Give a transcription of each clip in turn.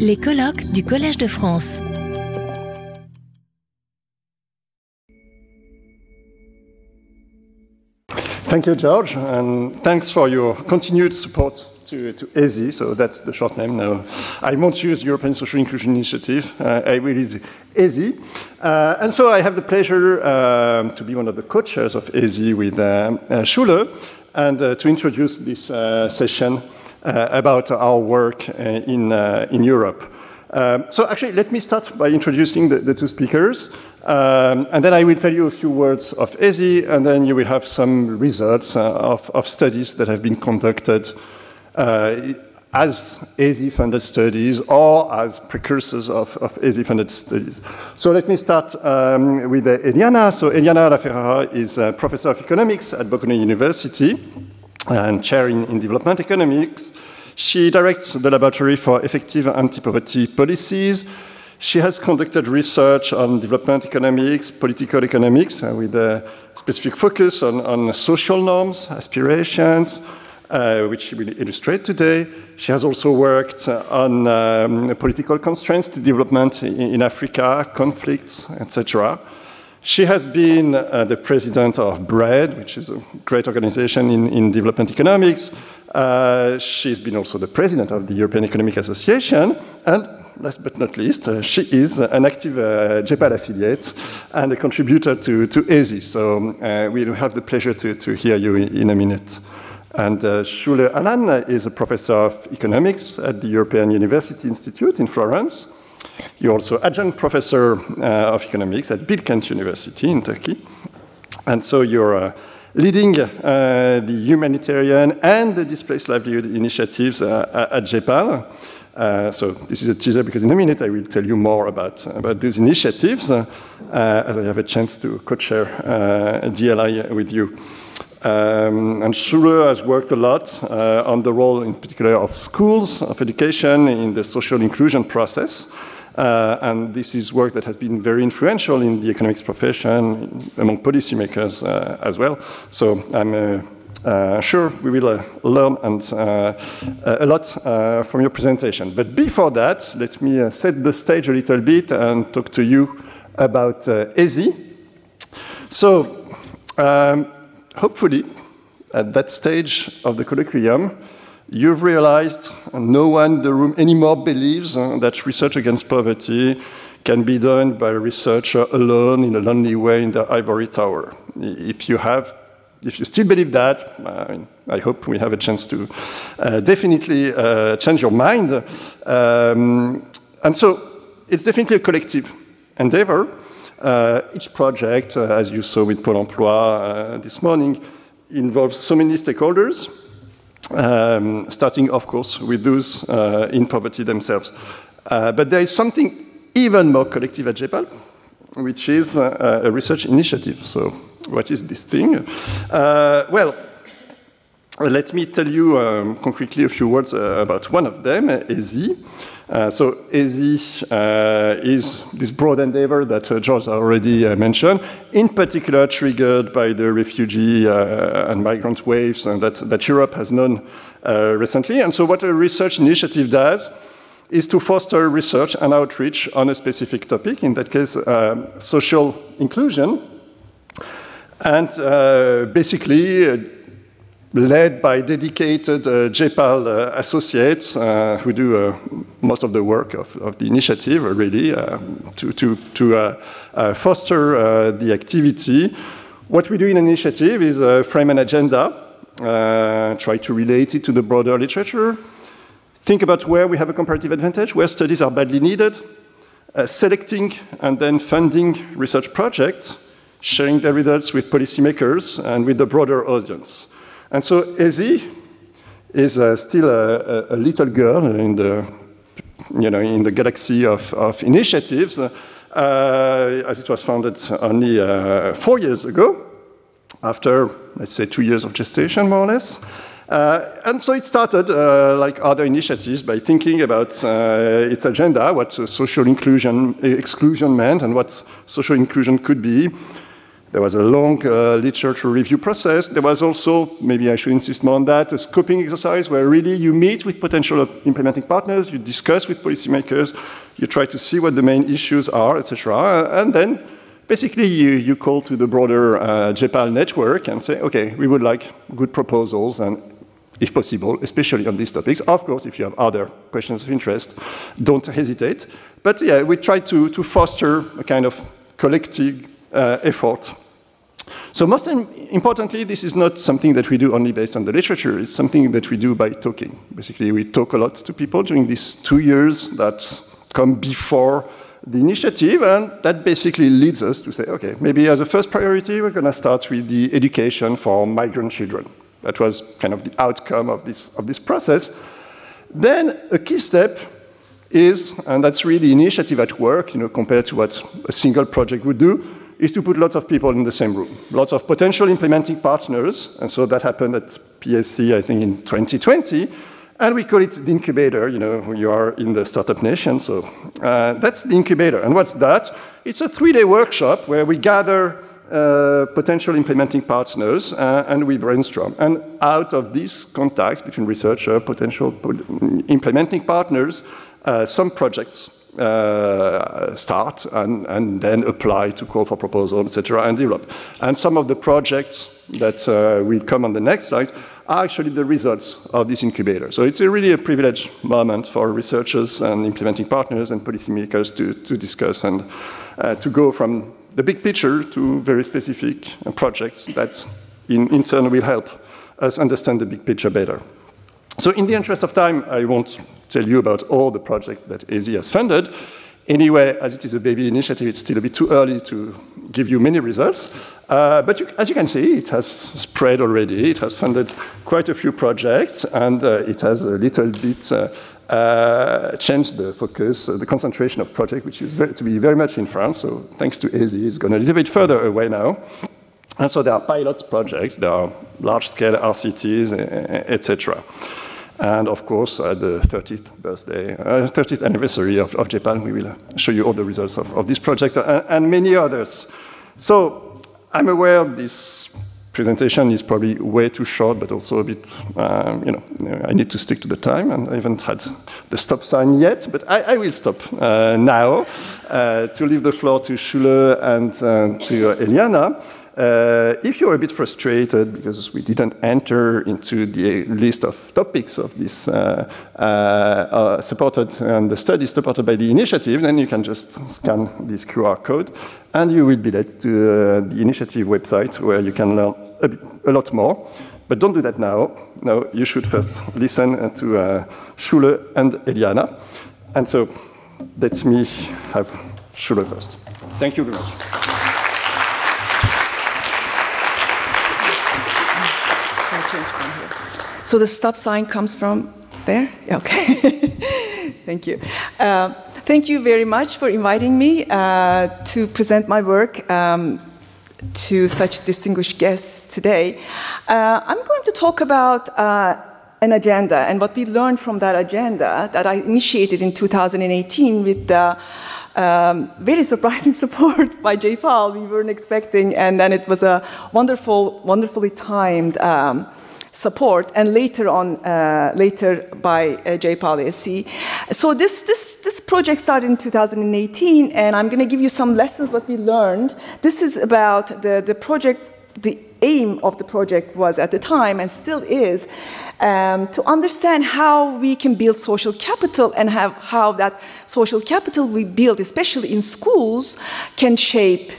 Les colloques du Collège de France. Thank you, George, and thanks for your continued support to, to so that's the short name now. I won't use European Social Inclusion Initiative, uh, I will use ESI. Uh, and so I have the pleasure um, to be one of the co-chairs of ESI with uh, uh Sule and uh, to introduce this uh, session about our work in, in Europe. Um, so actually, let me start by introducing the, the two speakers. Um, and then I will tell you a few words of ESI, and then you will have some results uh, of, of, studies that have been conducted uh, as ESI-funded studies or as precursors of, of ESI-funded studies. So let me start um, with uh, Eliana. So Eliana La Ferrara is a professor of economics at Bocconi University and chair in, in development economics. She directs the Laboratory for Effective Anti-Poverty Policies, she has conducted research on development economics, political economics, uh, with a specific focus on, on social norms, aspirations, uh, which she will illustrate today. She has also worked on um, political constraints to development in, in Africa, conflicts, etc. She has been uh, the president of BREAD, which is a great organization in, in development economics. Uh, she's been also the president of the European Economic Association, and last but not least, uh, she is an active uh, JPAL affiliate and a contributor to, to ESI. So uh, we'll have the pleasure to, to hear you in, a minute. And uh, Sule Alan is a professor of economics at the European University Institute in Florence. You're also adjunct professor uh, of economics at Bilkent University in Turkey. And so you're uh, leading uh, the humanitarian and the displaced livelihood initiatives uh, at JPAL. Uh, so this is a teaser because in a minute I will tell you more about, about these initiatives uh, as I have a chance to co-chair DLI with you. Um, and Sule has worked a lot on the role in particular of schools, of education in the social inclusion process. Uh, and this is work that has been very influential in the economics profession, among policymakers as well. So I'm uh, sure, we will uh, learn and, uh, a lot from your presentation. But before that, let me set the stage a little bit and talk to you about ESI. So, um, hopefully, at that stage of the colloquium, you've realized no one in the room anymore believes uh, that research against poverty can be done by a researcher alone in a lonely way in the ivory tower. If you have if you still believe that, I hope we have a chance to uh, definitely uh, change your mind. Um, and so it's definitely a collective endeavor. Uh, each project, uh, as you saw with Pôle emploi uh, this morning, involves so many stakeholders, um, starting, of course, with those in poverty themselves. but there is something even more collective at JPAL, which is a research initiative. So what is this thing? Uh, well, let me tell you um, concretely a few words uh, about one of them, ESI. Uh, so ESI uh, is this broad endeavor that uh, George already uh, mentioned, in particular triggered by the refugee and migrant waves that, that Europe has known recently. And so what a research initiative does is to foster research and outreach on a specific topic, in that case, social inclusion, and uh, basically uh, led by dedicated uh, JPAL uh, associates uh, who do uh, most of the work of, of the initiative, really, to, to, to foster the activity. What we do in an initiative is frame an agenda, try to relate it to the broader literature, think about where we have a comparative advantage, where studies are badly needed, selecting and then funding research projects, sharing the results with policymakers and with the broader audience. And so ESI is uh, still a, a, little girl in the, you know, in the galaxy of, of initiatives, uh, as it was founded only uh, four years ago, after, let's say, two years of gestation, more or less. Uh, and so it started, uh, like other initiatives, by thinking about uh, its agenda, what social inclusion, exclusion meant, and what social inclusion could be. There was a long uh, literature review process. There was also, maybe I should insist more on that, a scoping exercise where really you meet with potential implementing partners, you discuss with policymakers, you try to see what the main issues are, etc. And then basically you, you call to the broader uh, JPAL network and say, okay, we would like good proposals and if possible, especially on these topics. Of course, if you have other questions of interest, don't hesitate. But yeah, we try to, to foster a kind of collective uh, effort. So most importantly, this is not something that we do only based on the literature. It's something that we do by talking. Basically, we talk a lot to people during these two years that come before the initiative, and that basically leads us to say, okay, maybe as a first priority, we're going to start with the education for migrant children. That was kind of the outcome of this, of this process. Then a key step is, and that's really initiative at work, you know, compared to what a single project would do, is to put lots of people in the same room, lots of potential implementing partners, and so that happened at PSE, I think, in 2020, and we call it the incubator, you know, you are in the startup nation, so uh, that's the incubator. And what's that? It's a three-day workshop where we gather uh, potential implementing partners uh, and we brainstorm. And out of these contacts between researcher, potential implementing partners, uh, some projects uh, start and, and, then apply to call for proposal, etc., and develop. And some of the projects that uh, will come on the next slide are actually the results of this incubator. So it's a really a privileged moment for researchers and implementing partners and policymakers to, to discuss and uh, to go from the big picture to very specific projects that in, in turn will help us understand the big picture better. So in the interest of time, I won't tell you about all the projects that ESI has funded. Anyway, as it is a baby initiative, it's still a bit too early to give you many results. Uh, but you, as you can see, it has spread already. It has funded quite a few projects, and uh, it has a little bit uh, uh changed the focus, uh, the concentration of projects, which is very, to be very much in France. So thanks to ESI, it's gone a little bit further away now. And so there are pilot projects, there are large-scale RCTs, etc. And of course, at the 30th birthday, uh, 30th anniversary of, of we will show you all the results of, of this project and, and many others. So I'm aware this presentation is probably way too short, but also a bit, um, you know, I need to stick to the time, and I haven't had the stop sign yet, but I, I will stop uh, now uh, to leave the floor to Sule and uh, to Eliana. Uh, if you're a bit frustrated because we didn't enter into the list of topics of this uh, uh, uh supported and the study supported by the initiative, then you can just scan this QR code and you will be led to uh, the initiative website where you can learn a, bit, a, lot more. But don't do that now. No, you should first listen to uh, Sule and Eliana. And so let me have Sule first. Thank you very much. So the stop sign comes from there? Okay. thank you. Uh, thank you very much for inviting me uh, to present my work um, to such distinguished guests today. Uh, I'm going to talk about uh, an agenda and what we learned from that agenda that I initiated in 2018 with the um, very surprising support by JPAL. We weren't expecting, and then it was a wonderful, wonderfully timed um, support, and later on, uh, later by uh, JPAL-ESC. So this, this, this project started in 2018, and I'm going to give you some lessons what we learned. This is about the, the project, the aim of the project was at the time, and still is, um, to understand how we can build social capital and have, how that social capital we build, especially in schools, can shape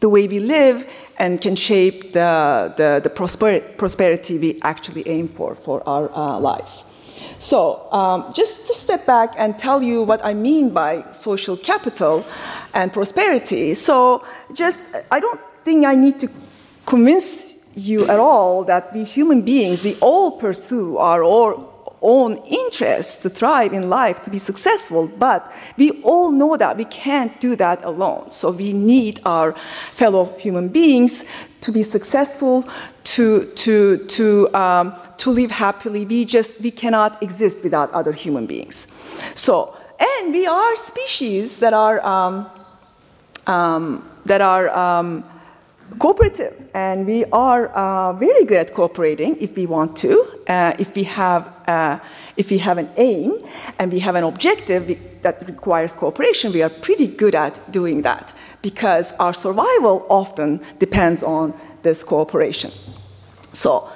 the way we live and can shape the, the, the prosper prosperity we actually aim for for our uh, lives. So, um, just to step back and tell you what I mean by social capital and prosperity. So, just, I don't think I need to convince you at all that we human beings, we all pursue our own interests to thrive in life, to be successful, but we all know that we can't do that alone. So we need our fellow human beings to be successful, to, to, to, um, to live happily. We just, we cannot exist without other human beings. So, and we are species that are, um, um, that are, um, cooperative, and we are uh, very good at cooperating if we want to, uh, if we have. Uh, if we have an aim and we have an objective that requires cooperation, we are pretty good at doing that because our survival often depends on this cooperation. So,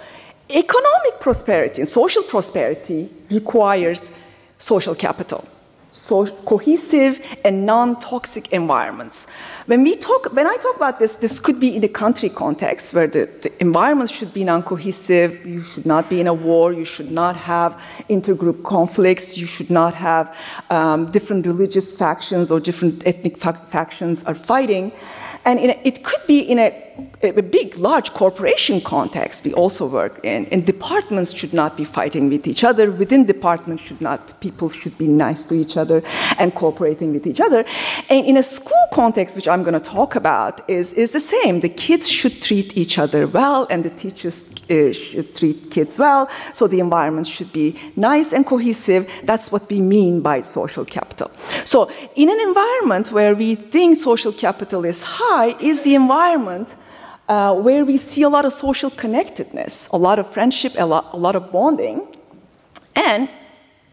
economic prosperity and social prosperity requires social capital so cohesive and non-toxic environments. When we talk, when I talk about this, this could be in a country context where the, the environment should be non-cohesive. You should not be in a war. You should not have intergroup conflicts. You should not have um, different religious factions or different ethnic fa factions are fighting. And a, it could be in a a big, large corporation context we also work in, and departments should not be fighting with each other. Within departments should not, people should be nice to each other and cooperating with each other. And in a school context, which I'm going to talk about, is, is the same. The kids should treat each other well, and the teachers uh, should treat kids well. So the environment should be nice and cohesive. That's what we mean by social capital. So in an environment where we think social capital is high, is the environment uh, where we see a lot of social connectedness, a lot of friendship, a lot, a lot of bonding, and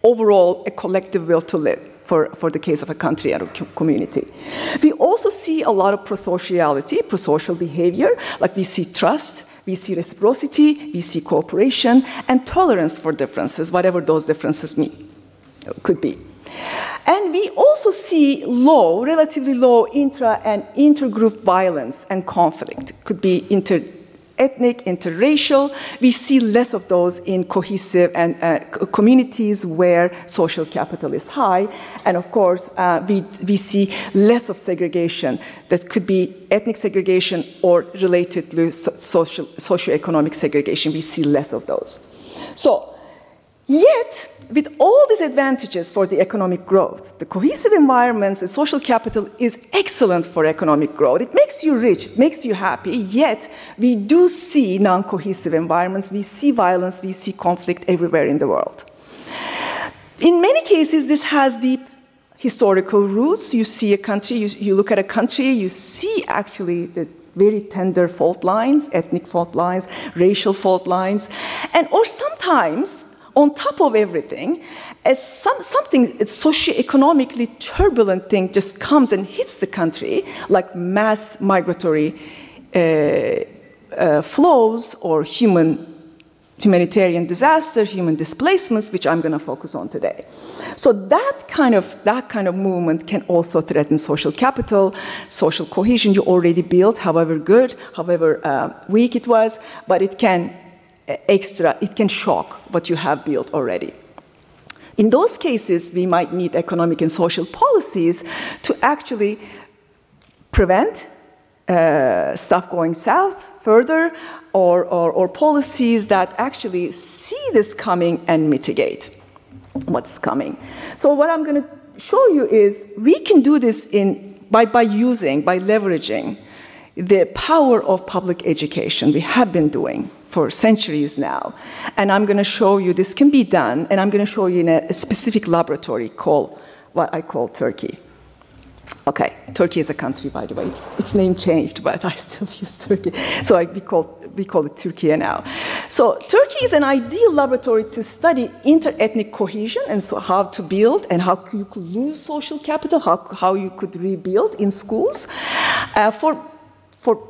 overall a collective will to live for, for the case of a country and a community. We also see a lot of prosociality, prosocial behavior, like we see trust, we see reciprocity, we see cooperation, and tolerance for differences, whatever those differences mean, could be. And we also see low, relatively low intra and intergroup violence and conflict. It could be inter ethnic, interracial. We see less of those in cohesive and uh, communities where social capital is high. And of course, uh, we, we see less of segregation that could be ethnic segregation or related to social, socioeconomic segregation. We see less of those. So, yet, with all these advantages for the economic growth, the cohesive environments and social capital is excellent for economic growth. It makes you rich, it makes you happy, yet we do see non cohesive environments, we see violence, we see conflict everywhere in the world. In many cases, this has deep historical roots. You see a country, you, you look at a country, you see actually the very tender fault lines, ethnic fault lines, racial fault lines, and or sometimes on top of everything, as some, something socioeconomically turbulent thing just comes and hits the country, like mass migratory uh, uh, flows or human humanitarian disaster, human displacements, which I'm going to focus on today. So that kind of that kind of movement can also threaten social capital, social cohesion you already built, however good, however uh, weak it was, but it can extra, it can shock what you have built already. In those cases, we might need economic and social policies to actually prevent uh, stuff going south further or, or, or, policies that actually see this coming and mitigate what's coming. So, what I'm going to show you is we can do this in, by, by using, by leveraging the power of public education. We have been doing for centuries now. And I'm going to show you this can be done, and I'm going to show you in a, specific laboratory called what I call Turkey. Okay, Turkey is a country, by the way. Its, its name changed, but I still use Turkey. So I, we, call, we call it Turkey now. So Turkey is an ideal laboratory to study inter-ethnic cohesion and so how to build and how you could lose social capital, how, how you could rebuild in schools uh, for, for,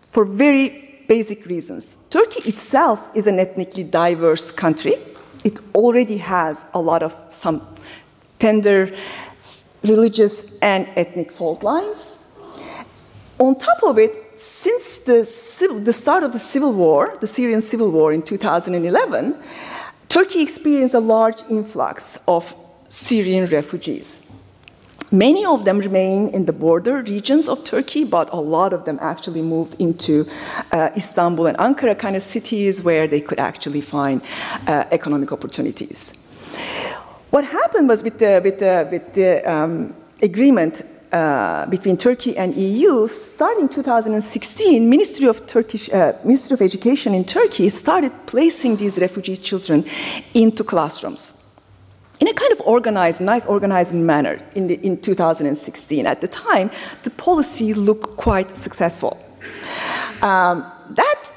for very basic reasons. Turkey itself is an ethnically diverse country. It already has a lot of some tender religious and ethnic fault lines. On top of it, since the, civil, the start of the civil war, the Syrian civil war in 2011, Turkey experienced a large influx of Syrian refugees. Many of them remain in the border regions of Turkey, but a lot of them actually moved into uh, Istanbul and Ankara kind of cities where they could actually find uh, economic opportunities. What happened was with the, with the, with the um, agreement uh, between Turkey and EU, starting 2016, Ministry of Turkish uh, Ministry of Education in Turkey started placing these refugee children into classrooms in a kind of organized, nice organized manner in, the, in 2016. At the time, the policy looked quite successful. Um, that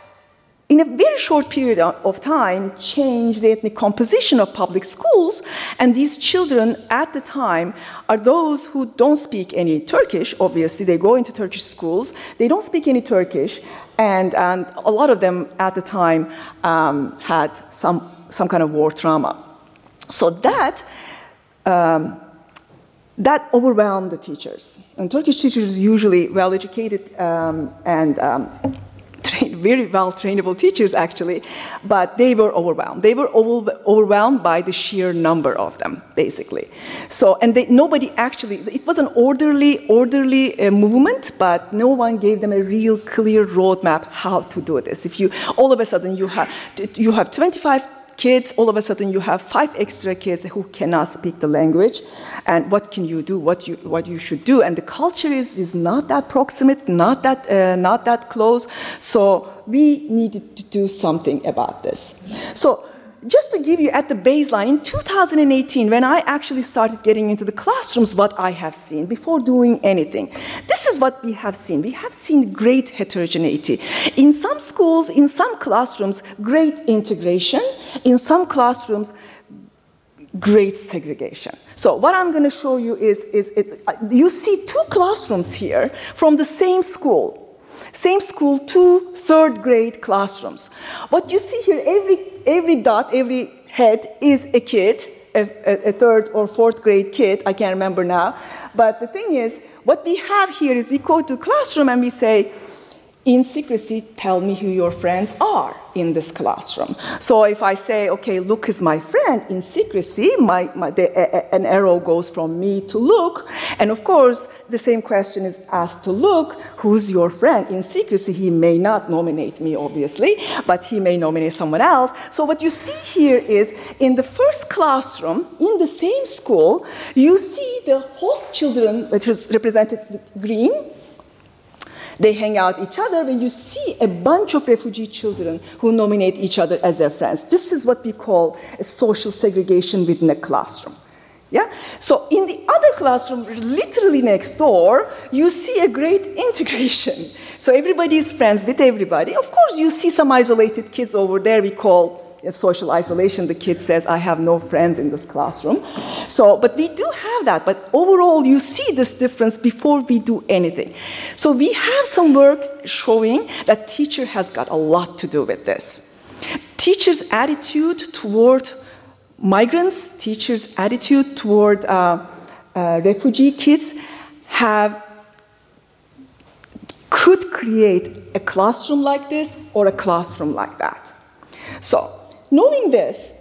in a very short period of time, changed the ethnic composition of public schools. And these children at the time are those who don't speak any Turkish. Obviously, they go into Turkish schools, they don't speak any Turkish, and, and a lot of them at the time um, had some, some kind of war trauma. So that. Um, that overwhelmed the teachers. And Turkish teachers usually well educated um, and um, very well trainable teachers actually, but they were overwhelmed. They were over, overwhelmed by the sheer number of them, basically. So, and they, nobody actually, it was an orderly, orderly uh, movement, but no one gave them a real clear roadmap how to do this. If you, all of a sudden you have, you have 25 kids, all of a sudden you have five extra kids who cannot speak the language. And what can you do? What you, what you should do? And the culture is, is not that proximate, not that, uh, not that close. So we needed to do something about this. So just to give you at the baseline, in 2018, when I actually started getting into the classrooms, what I have seen before doing anything, this is what we have seen. We have seen great heterogeneity. In some schools, in some classrooms, great integration. In some classrooms, great segregation. So what I'm going to show you is, is it, uh, you see two classrooms here from the same school. Same school, two third grade classrooms. What you see here, every every dot, every head is a kid, a, a, third or fourth grade kid, I can't remember now. But the thing is, what we have here is we go to classroom and we say, in secrecy, tell me who your friends are in this classroom. So if I say, okay, Luke is my friend, in secrecy, my, my, the, a, an arrow goes from me to Luke. And of course, the same question is asked to Luke, who's your friend? In secrecy, he may not nominate me, obviously, but he may nominate someone else. So what you see here is in the first classroom, in the same school, you see the host children, which is represented with green, they hang out each other when you see a bunch of refugee children who nominate each other as their friends. This is what we call a social segregation within a classroom. Yeah? So in the other classroom, literally next door, you see a great integration. So everybody is friends with everybody. Of course, you see some isolated kids over there we call social isolation, the kid says, I have no friends in this classroom. So, but we do have that. But overall, you see this difference before we do anything. So we have some work showing that teacher has got a lot to do with this. Teachers' attitude toward migrants, teachers' attitude toward uh, uh, refugee kids have could create a classroom like this or a classroom like that. So knowing this,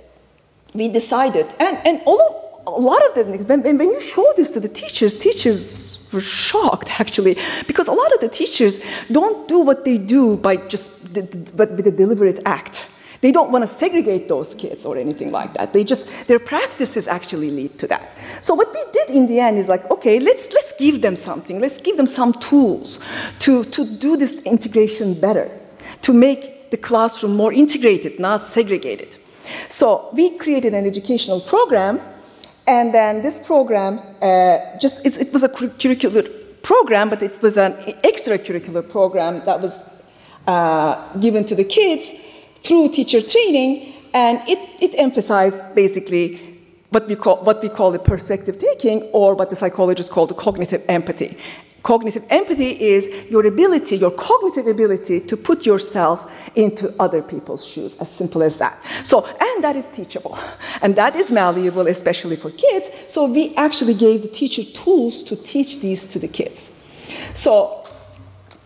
we decided, and, and although a lot of the things, when, when you show this to the teachers, teachers were shocked actually, because a lot of the teachers don't do what they do by just but with a deliberate act. They don't want to segregate those kids or anything like that. They just their practices actually lead to that. So what we did in the end is like, okay, let's let's give them something. Let's give them some tools to, to do this integration better, to make the classroom more integrated, not segregated. So we created an educational program, and then this program uh, just it, it, was a curricular program, but it was an extracurricular program that was uh, given to the kids through teacher training, and it, it emphasized basically what we call what we call the perspective taking, or what the psychologists call the cognitive empathy. Cognitive empathy is your ability, your cognitive ability to put yourself into other people's shoes, as simple as that. So, and that is teachable. And that is malleable, especially for kids. So, we actually gave the teacher tools to teach these to the kids. So,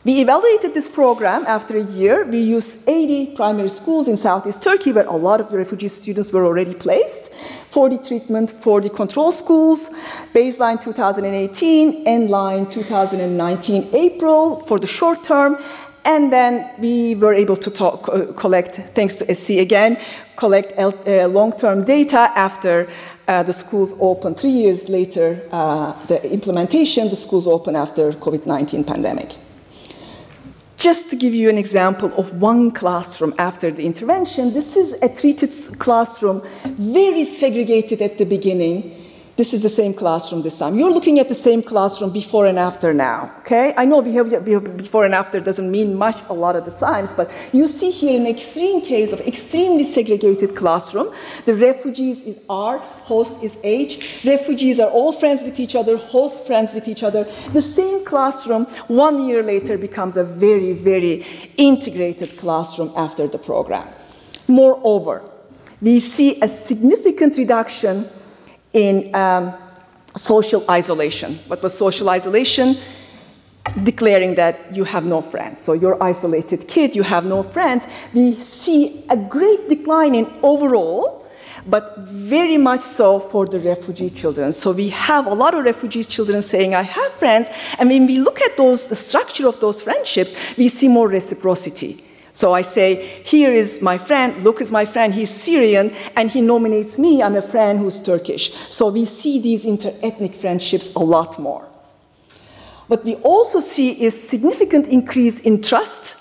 we evaluated this program after a year. We used 80 primary schools in southeast Turkey where a lot of the refugee students were already placed, 40 treatment, 40 control schools, baseline 2018, end line 2019 April for the short term. And then we were able to talk, uh, collect, thanks to SC again, collect uh, long-term data after uh, the schools opened. Three years later, uh, the implementation, the schools opened after COVID-19 pandemic. Just to give you an example of one classroom after the intervention, this is a treated classroom, very segregated at the beginning, This is the same classroom this time. You're looking at the same classroom before and after now, okay? I know behavior, before and after doesn't mean much a lot of the times, but you see here an extreme case of extremely segregated classroom. The refugees is R, host is H. Refugees are all friends with each other, host friends with each other. The same classroom one year later becomes a very, very integrated classroom after the program. Moreover, we see a significant reduction in um, social isolation. What was social isolation? Declaring that you have no friends. So you're isolated kid, you have no friends. We see a great decline in overall, but very much so for the refugee children. So we have a lot of refugee children saying, I have friends. And when we look at those, the structure of those friendships, we see more reciprocity. So I say, here is my friend, look is my friend, he's Syrian, and he nominates me, I'm a friend who's Turkish. So we see these inter-ethnic friendships a lot more. What we also see is significant increase in trust,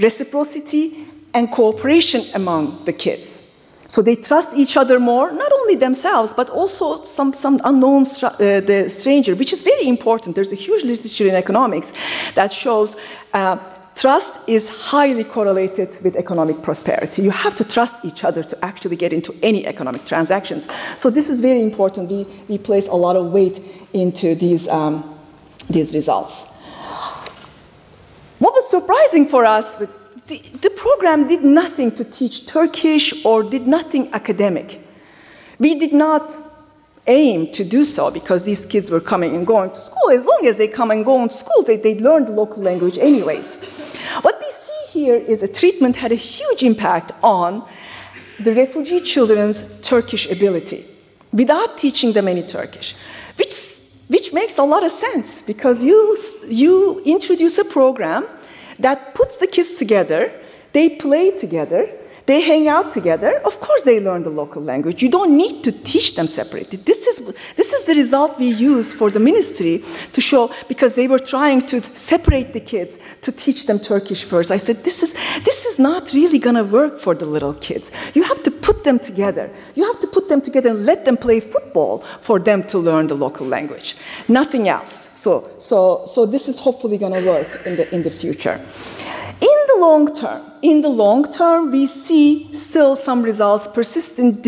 reciprocity, and cooperation among the kids. So they trust each other more, not only themselves, but also some, some unknown uh, the stranger, which is very important. There's a huge literature in economics that shows uh, Trust is highly correlated with economic prosperity. You have to trust each other to actually get into any economic transactions. So this is very important. We, we place a lot of weight into these, um, these results. What was surprising for us, the, the program did nothing to teach Turkish or did nothing academic. We did not aim to do so because these kids were coming and going to school. As long as they come and go to school, they, they learn the local language anyways. What we see here is a treatment had a huge impact on the refugee children's Turkish ability without teaching them any Turkish, which, which makes a lot of sense because you, you introduce a program that puts the kids together, they play together, they hang out together. Of course, they learn the local language. You don't need to teach them separately. This is, this is the result we use for the ministry to show, because they were trying to separate the kids to teach them Turkish first. I said, this is, this is not really going to work for the little kids. You have to put them together. You have to put them together and let them play football for them to learn the local language. Nothing else. So, so, so this is hopefully going to work in the, in the future. In the long term, in the long term, we see still some results persistent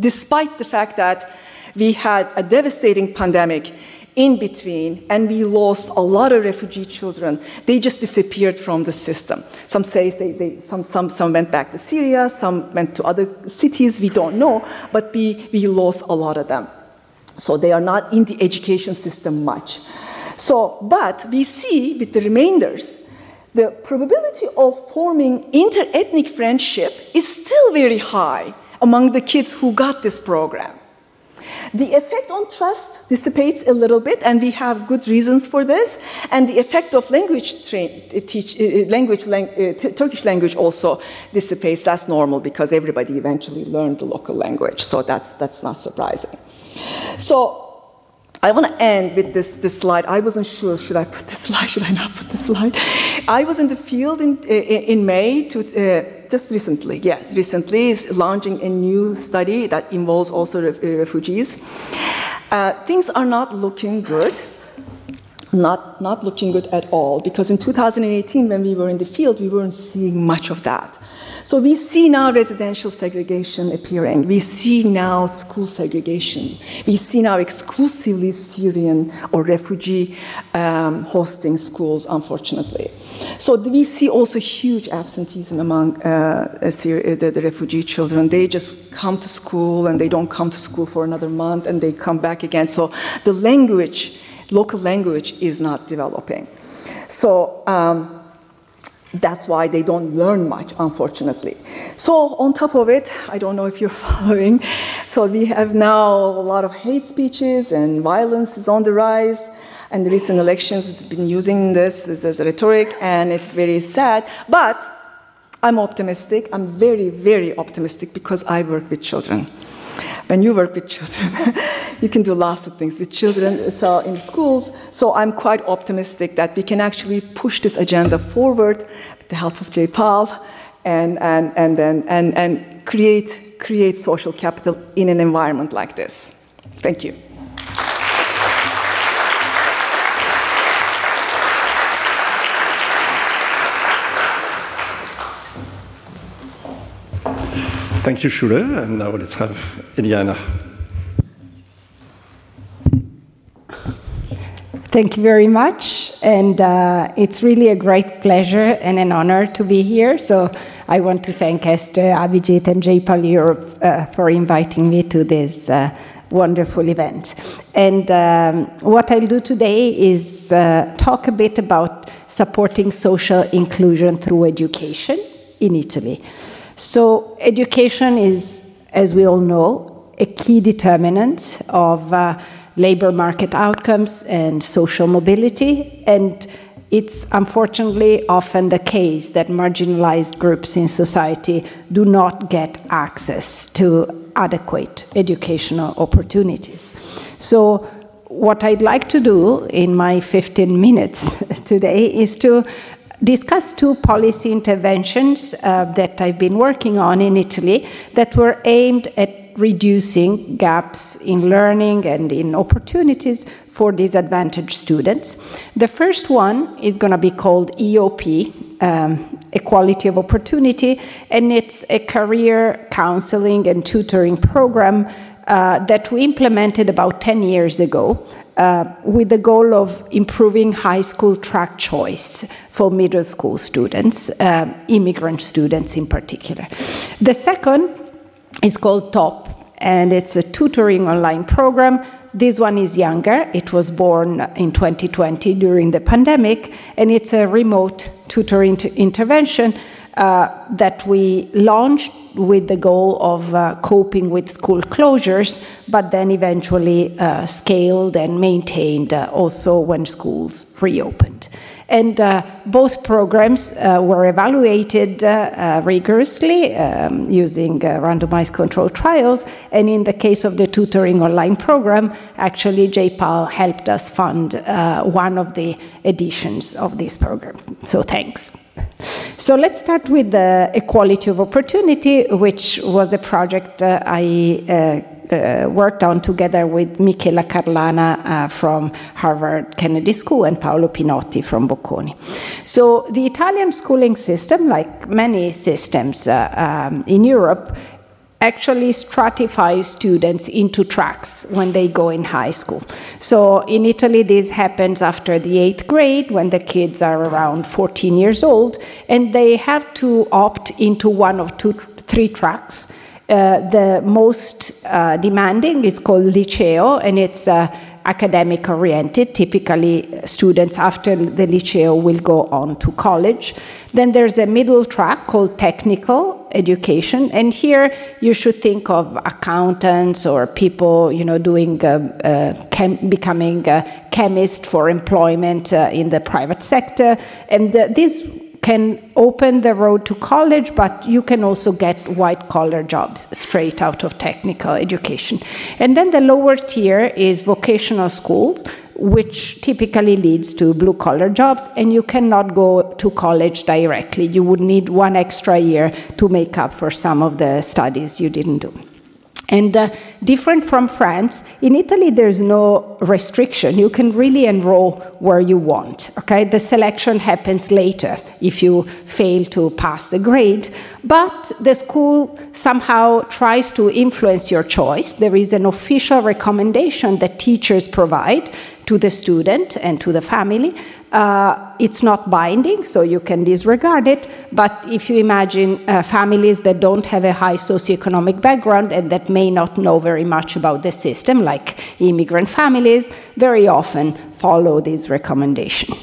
despite the fact that we had a devastating pandemic in between and we lost a lot of refugee children. They just disappeared from the system. Some say they, they, some, some, some went back to Syria, some went to other cities, we don't know, but we, we lost a lot of them. So they are not in the education system much. So, but we see with the remainders, the probability of forming inter-ethnic friendship is still very high among the kids who got this program. The effect on trust dissipates a little bit, and we have good reasons for this. And the effect of language, teach, uh, language lang uh, Turkish language also dissipates. That's normal because everybody eventually learned the local language, so that's, that's not surprising. So I want to end with this, this slide. I wasn't sure, should I put this slide, should I not put this slide? I was in the field in, in, in May, to, uh, just recently, yes, recently, is launching a new study that involves also re refugees. Uh, things are not looking good, not, not looking good at all, because in 2018, when we were in the field, we weren't seeing much of that. So we see now residential segregation appearing. We see now school segregation. We see now exclusively Syrian or refugee um, hosting schools, unfortunately. So we see also huge absenteeism among uh, the, the refugee children. They just come to school and they don't come to school for another month and they come back again. So the language, local language, is not developing. So um, that's why they don't learn much, unfortunately. So, on top of it, I don't know if you're following, so we have now a lot of hate speeches and violence is on the rise. And the recent elections have been using this as a rhetoric, and it's very sad. But I'm optimistic. I'm very, very optimistic because I work with children when you work with children, you can do lots of things with children uh, so in schools. So I'm quite optimistic that we can actually push this agenda forward with the help of JPAL and, and, and, and, and, and create, create social capital in an environment like this. Thank you. Thank you, Sule, and now let's have Eliana. Thank you very much. And uh, it's really a great pleasure and an honor to be here. So I want to thank Esther, Abhijit, and J-PAL Europe uh, for inviting me to this uh, wonderful event. And um, what I'll do today is uh, talk a bit about supporting social inclusion through education in Italy. So education is, as we all know, a key determinant of uh, labor market outcomes and social mobility. And it's unfortunately often the case that marginalized groups in society do not get access to adequate educational opportunities. So, what I'd like to do in my 15 minutes today is to discuss two policy interventions uh, that I've been working on in Italy that were aimed at reducing gaps in learning and in opportunities for disadvantaged students. The first one is going to be called EOP, um, Equality of Opportunity, and it's a career counseling and tutoring program uh, that we implemented about 10 years ago uh, with the goal of improving high school track choice for middle school students, uh, immigrant students in particular. The second is called TOP, and it's a tutoring online program. This one is younger. It was born in 2020 during the pandemic, and it's a remote tutoring intervention uh, that we launched with the goal of uh, coping with school closures, but then eventually uh, scaled and maintained uh, also when schools reopened. And uh, both programs uh, were evaluated uh, uh rigorously um, using uh, randomized controlled trials. And in the case of the tutoring online program, actually, J-PAL helped us fund uh, one of the editions of this program. So thanks. So let's start with the equality of opportunity, which was a project I worked on together with Michela Carlana uh, from Harvard Kennedy School and Paolo Pinotti from Bocconi. So the Italian schooling system, like many systems uh, um, in Europe, actually stratifies students into tracks when they go in high school. So in Italy, this happens after the eighth grade when the kids are around 14 years old, and they have to opt into one of two, three tracks. Uh, the most uh, demanding is called liceo, and it's uh, academic oriented. Typically, students after the liceo will go on to college. Then there's a middle track called technical education, and here you should think of accountants or people, you know, doing uh, uh, becoming a chemist for employment in the private sector, and this can open the road to college, but you can also get white collar jobs straight out of technical education. And then the lower tier is vocational schools, which typically leads to blue collar jobs, and you cannot go to college directly. You would need one extra year to make up for some of the studies you didn't do. And uh, different from France, in Italy there's no restriction. You can really enroll where you want. Okay, the selection happens later if you fail to pass the grade, but the school somehow tries to influence your choice. There is an official recommendation that teachers provide to the student and to the family. Uh, it's not binding, so you can disregard it. But if you imagine uh, families that don't have a high socioeconomic background and that may not know very much about the system, like immigrant families, very often follow this recommendation.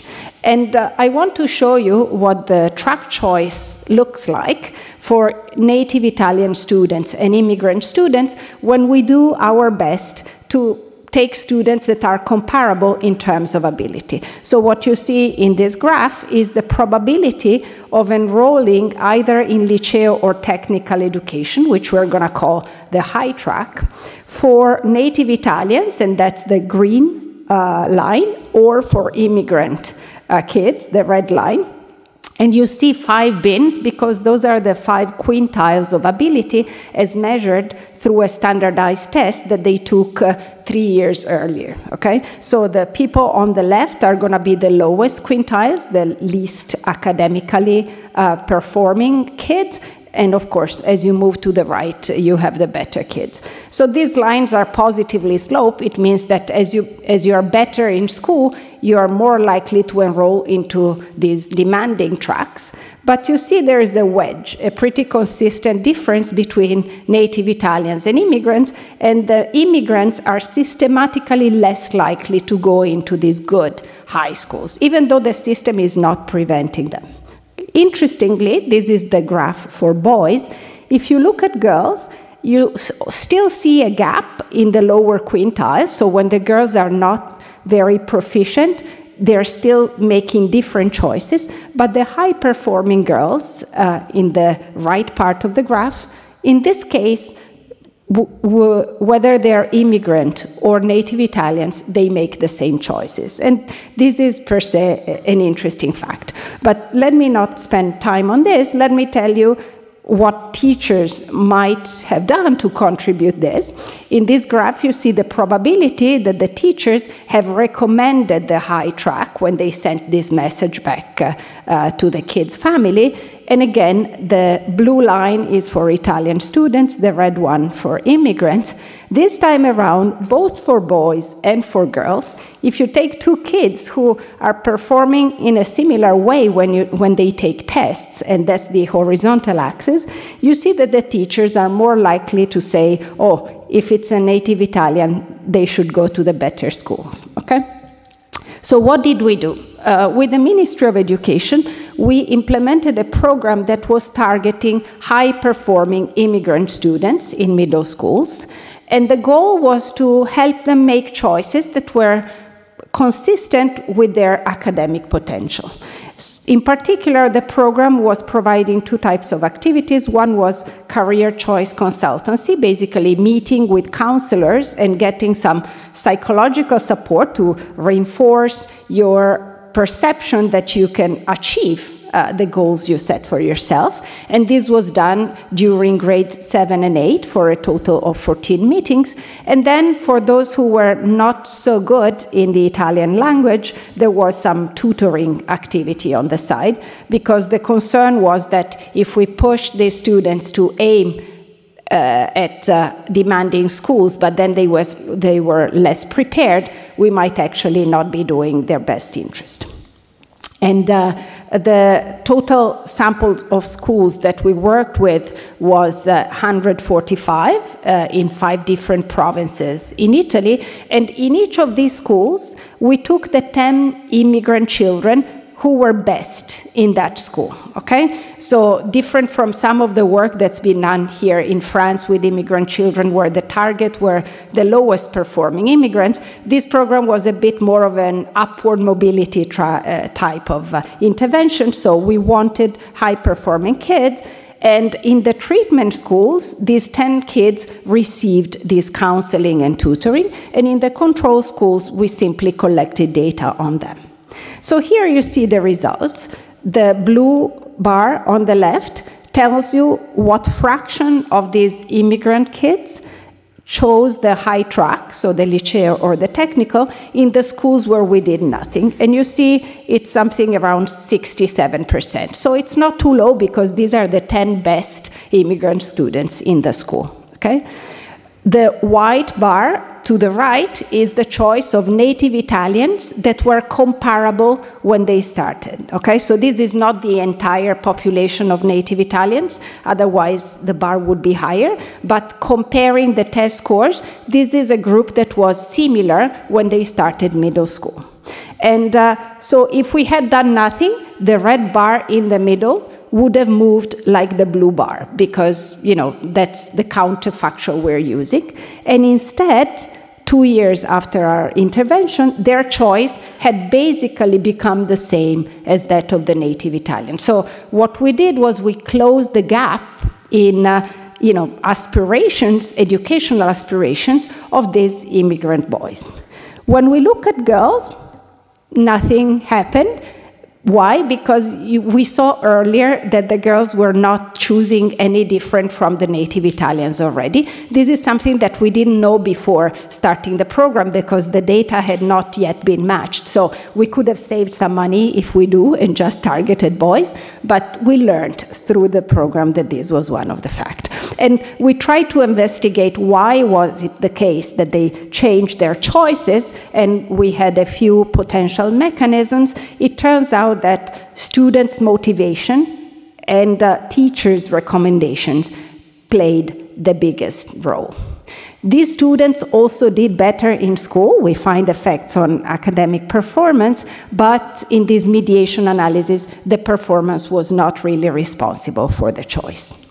And uh, I want to show you what the track choice looks like for native Italian students and immigrant students when we do our best to take students that are comparable in terms of ability. So what you see in this graph is the probability of enrolling either in liceo or technical education, which we're going to call the high track, for native Italians, and that's the green uh, line, or for immigrant uh, kids, the red line. And you see five bins because those are the five quintiles of ability as measured through a standardized test that they took uh, three years earlier. Okay, so the people on the left are going to be the lowest quintiles, the least academically uh, performing kids, And of course, as you move to the right, you have the better kids. So these lines are positively sloped. It means that as you, as you are better in school, you are more likely to enroll into these demanding tracks. But you see there is a wedge, a pretty consistent difference between native Italians and immigrants, and the immigrants are systematically less likely to go into these good high schools, even though the system is not preventing them. Interestingly, this is the graph for boys. If you look at girls, you still see a gap in the lower quintiles. So when the girls are not very proficient, they're still making different choices. But the high performing girls uh, in the right part of the graph, in this case, whether they're immigrant or native Italians, they make the same choices. And this is per se an interesting fact. But let me not spend time on this. Let me tell you what teachers might have done to contribute this. In this graph, you see the probability that the teachers have recommended the high track when they sent this message back uh, uh, to the kid's family. And again, the blue line is for Italian students, the red one for immigrants. This time around, both for boys and for girls, if you take two kids who are performing in a similar way when, you, when they take tests, and that's the horizontal axis, you see that the teachers are more likely to say, oh, if it's a native Italian, they should go to the better schools, okay? So, what did we do? Uh, with the Ministry of Education, we implemented a program that was targeting high performing immigrant students in middle schools. And the goal was to help them make choices that were consistent with their academic potential. In particular, the program was providing two types of activities. One was career choice consultancy, basically meeting with counselors and getting some psychological support to reinforce your perception that you can achieve uh, the goals you set for yourself. And this was done during grade 7 and 8 for a total of 14 meetings. And then for those who were not so good in the Italian language, there was some tutoring activity on the side because the concern was that if we push the students to aim at uh, demanding schools, but then they, was, they were less prepared, we might actually not be doing their best interest. And uh, the total sample of schools that we worked with was uh, 145 uh, in five different provinces in Italy. And in each of these schools, we took the 10 immigrant children who were best in that school. Okay? So, different from some of the work that's been done here in France with immigrant children, where the target were the lowest performing immigrants, this program was a bit more of an upward mobility uh, type of uh, intervention. So, we wanted high performing kids. And in the treatment schools, these 10 kids received this counseling and tutoring. And in the control schools, we simply collected data on them. So here you see the results. The blue bar on the left tells you what fraction of these immigrant kids chose the high track, so the liceo or the technical, in the schools where we did nothing. And you see it's something around 67%. So it's not too low because these are the 10 best immigrant students in the school. Okay? The white bar to the right is the choice of native Italians that were comparable when they started. Okay, so this is not the entire population of native Italians, otherwise the bar would be higher. But comparing the test scores, this is a group that was similar when they started middle school. And uh, so if we had done nothing, the red bar in the middle would have moved like the blue bar because you know that's the counterfactual we're using and instead two years after our intervention, their choice had basically become the same as that of the native Italian. So what we did was we closed the gap in uh, you know, aspirations, educational aspirations of these immigrant boys. When we look at girls, nothing happened Why? Because you, we saw earlier that the girls were not choosing any different from the native Italians already. This is something that we didn't know before starting the program because the data had not yet been matched. So we could have saved some money if we do and just targeted boys, but we learned through the program that this was one of the facts. And we tried to investigate why was it the case that they changed their choices, and we had a few potential mechanisms. It turns out that students' motivation and uh, teachers' recommendations played the biggest role. These students also did better in school. We find effects on academic performance, but in this mediation analysis, the performance was not really responsible for the choice.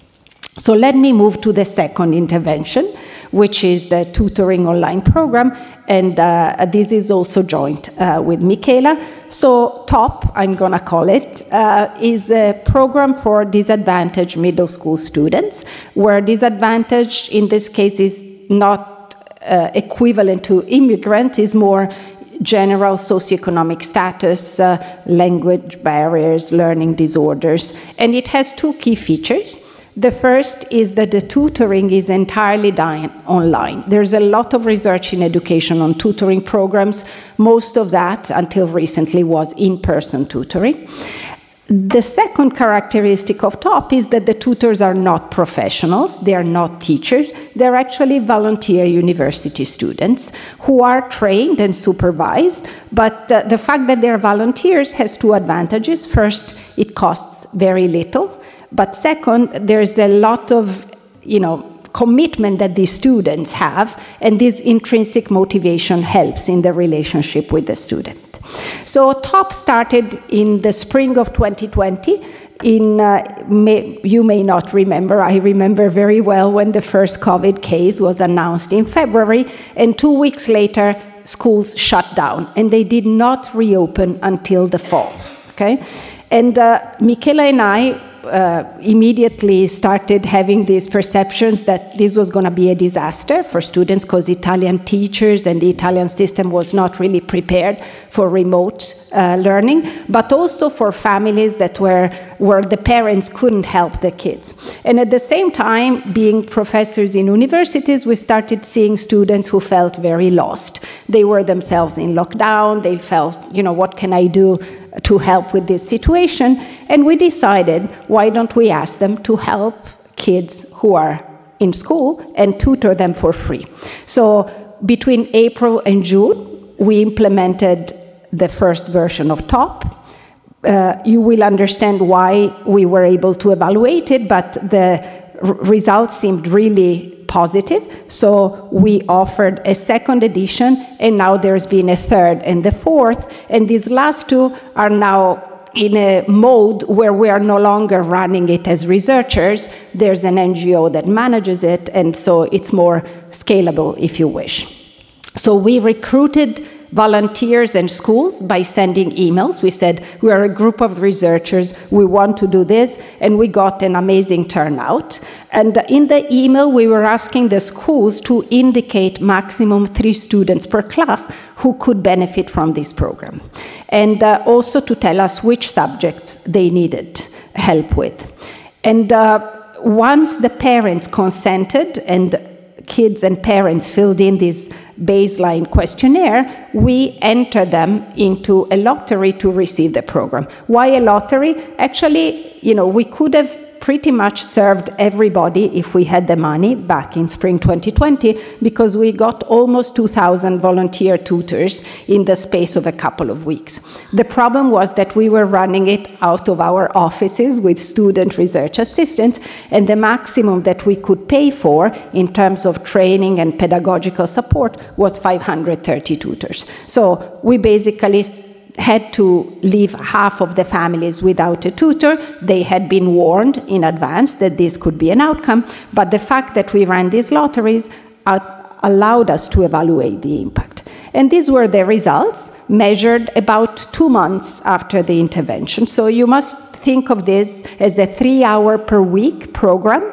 So let me move to the second intervention, which is the tutoring online program, and uh, this is also joint uh, with Michela. So TOP, I'm gonna call it, uh, is a program for disadvantaged middle school students, where disadvantaged in this case is not uh, equivalent to immigrant, is more general socioeconomic status, uh, language barriers, learning disorders, and it has two key features. The first is that the tutoring is entirely done online. There's a lot of research in education on tutoring programs. Most of that, until recently, was in person tutoring. The second characteristic of TOP is that the tutors are not professionals, they are not teachers, they're actually volunteer university students who are trained and supervised. But uh, the fact that they're volunteers has two advantages. First, it costs very little. But second, there's a lot of, you know, commitment that these students have, and this intrinsic motivation helps in the relationship with the student. So TOP started in the spring of 2020. In, uh, may, you may not remember, I remember very well when the first COVID case was announced in February, and two weeks later, schools shut down, and they did not reopen until the fall. Okay, and uh, Michela and I uh, immediately started having these perceptions that this was going to be a disaster for students because Italian teachers and the Italian system was not really prepared for remote uh, learning, but also for families that were where the parents couldn't help the kids. And at the same time, being professors in universities, we started seeing students who felt very lost. They were themselves in lockdown. They felt, you know, what can I do? To help with this situation. And we decided, why don't we ask them to help kids who are in school and tutor them for free? So between April and June, we implemented the first version of TOP. Uh, you will understand why we were able to evaluate it, but the results seemed really positive. So we offered a second edition, and now there's been a third and the fourth. And these last two are now in a mode where we are no longer running it as researchers. There's an NGO that manages it, and so it's more scalable if you wish. So we recruited volunteers and schools by sending emails. We said, We are a group of researchers, we want to do this, and we got an amazing turnout. And in the email, we were asking the schools to indicate maximum three students per class who could benefit from this program, and uh, also to tell us which subjects they needed help with. And uh, once the parents consented and kids and parents filled in this baseline questionnaire, we enter them into a lottery to receive the program. Why a lottery? Actually, you know, we could have pretty much served everybody if we had the money back in spring 2020 because we got almost 2,000 volunteer tutors in the space of a couple of weeks. The problem was that we were running it out of our offices with student research assistants, and the maximum that we could pay for in terms of training and pedagogical support was 530 tutors. So we basically had to leave half of the families without a tutor. They had been warned in advance that this could be an outcome, but the fact that we ran these lotteries allowed us to evaluate the impact. And these were the results measured about two months after the intervention. So you must think of this as a three hour per week program